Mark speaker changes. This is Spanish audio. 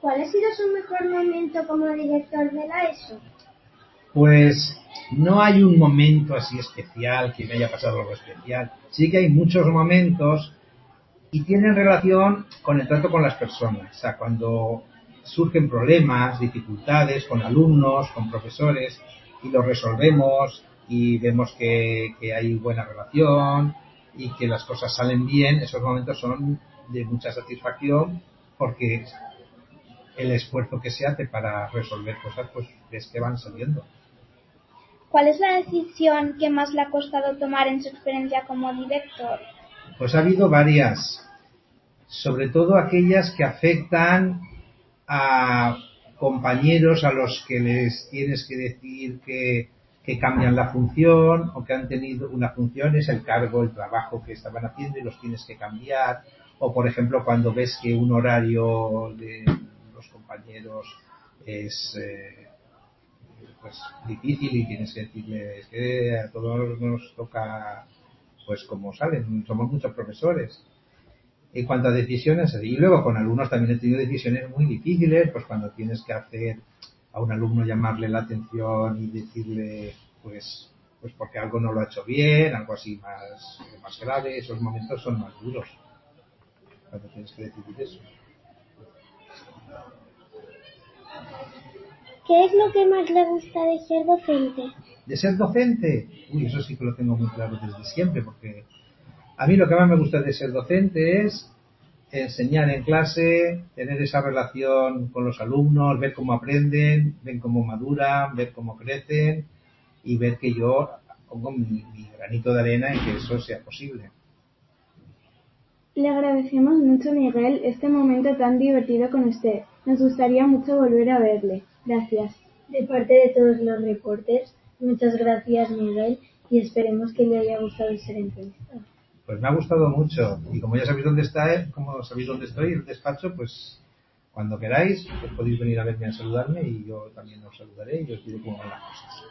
Speaker 1: ¿Cuál ha sido su mejor momento como director de la ESO?
Speaker 2: Pues no hay un momento así especial que me haya pasado algo especial. Sí que hay muchos momentos y tienen relación con el trato con las personas. O sea, cuando surgen problemas, dificultades con alumnos, con profesores y los resolvemos y vemos que, hay buena relación y que las cosas salen bien, esos momentos son de mucha satisfacción porque el esfuerzo que se hace para resolver cosas, pues es que van saliendo.
Speaker 1: ¿Cuál es la decisión que más le ha costado tomar en su experiencia como director?
Speaker 2: Pues ha habido varias, sobre todo aquellas que afectan a compañeros a los que les tienes que decir que, que cambian la función o que han tenido una función, es el cargo, el trabajo que estaban haciendo y los tienes que cambiar. O por ejemplo cuando ves que un horario de compañeros es eh, pues difícil y tienes que decirles que a todos nos toca pues como salen, somos muchos profesores. En cuanto a decisiones, y luego con alumnos también he tenido decisiones muy difíciles, pues cuando tienes que hacer a un alumno llamarle la atención y decirle pues pues porque algo no lo ha hecho bien, algo así más, más grave, esos momentos son más duros cuando tienes que decidir eso.
Speaker 1: ¿Qué es lo que más le gusta de ser docente?
Speaker 2: ¿De ser docente? Uy, eso sí que lo tengo muy claro desde siempre, porque a mí lo que más me gusta de ser docente es enseñar en clase, tener esa relación con los alumnos, ver cómo aprenden, ver cómo maduran, ver cómo crecen y ver que yo pongo mi, mi granito de arena en que eso sea posible.
Speaker 3: Le agradecemos mucho, Miguel, este momento tan divertido con usted. Nos gustaría mucho volver a verle. Gracias.
Speaker 4: De parte de todos los reportes, muchas gracias Miguel y esperemos que le haya gustado ser entrevistado.
Speaker 2: Pues me ha gustado mucho y como ya sabéis dónde está, como sabéis dónde estoy, el despacho, pues cuando queráis, pues podéis venir a verme a saludarme y yo también os saludaré y os diré cómo van las cosas.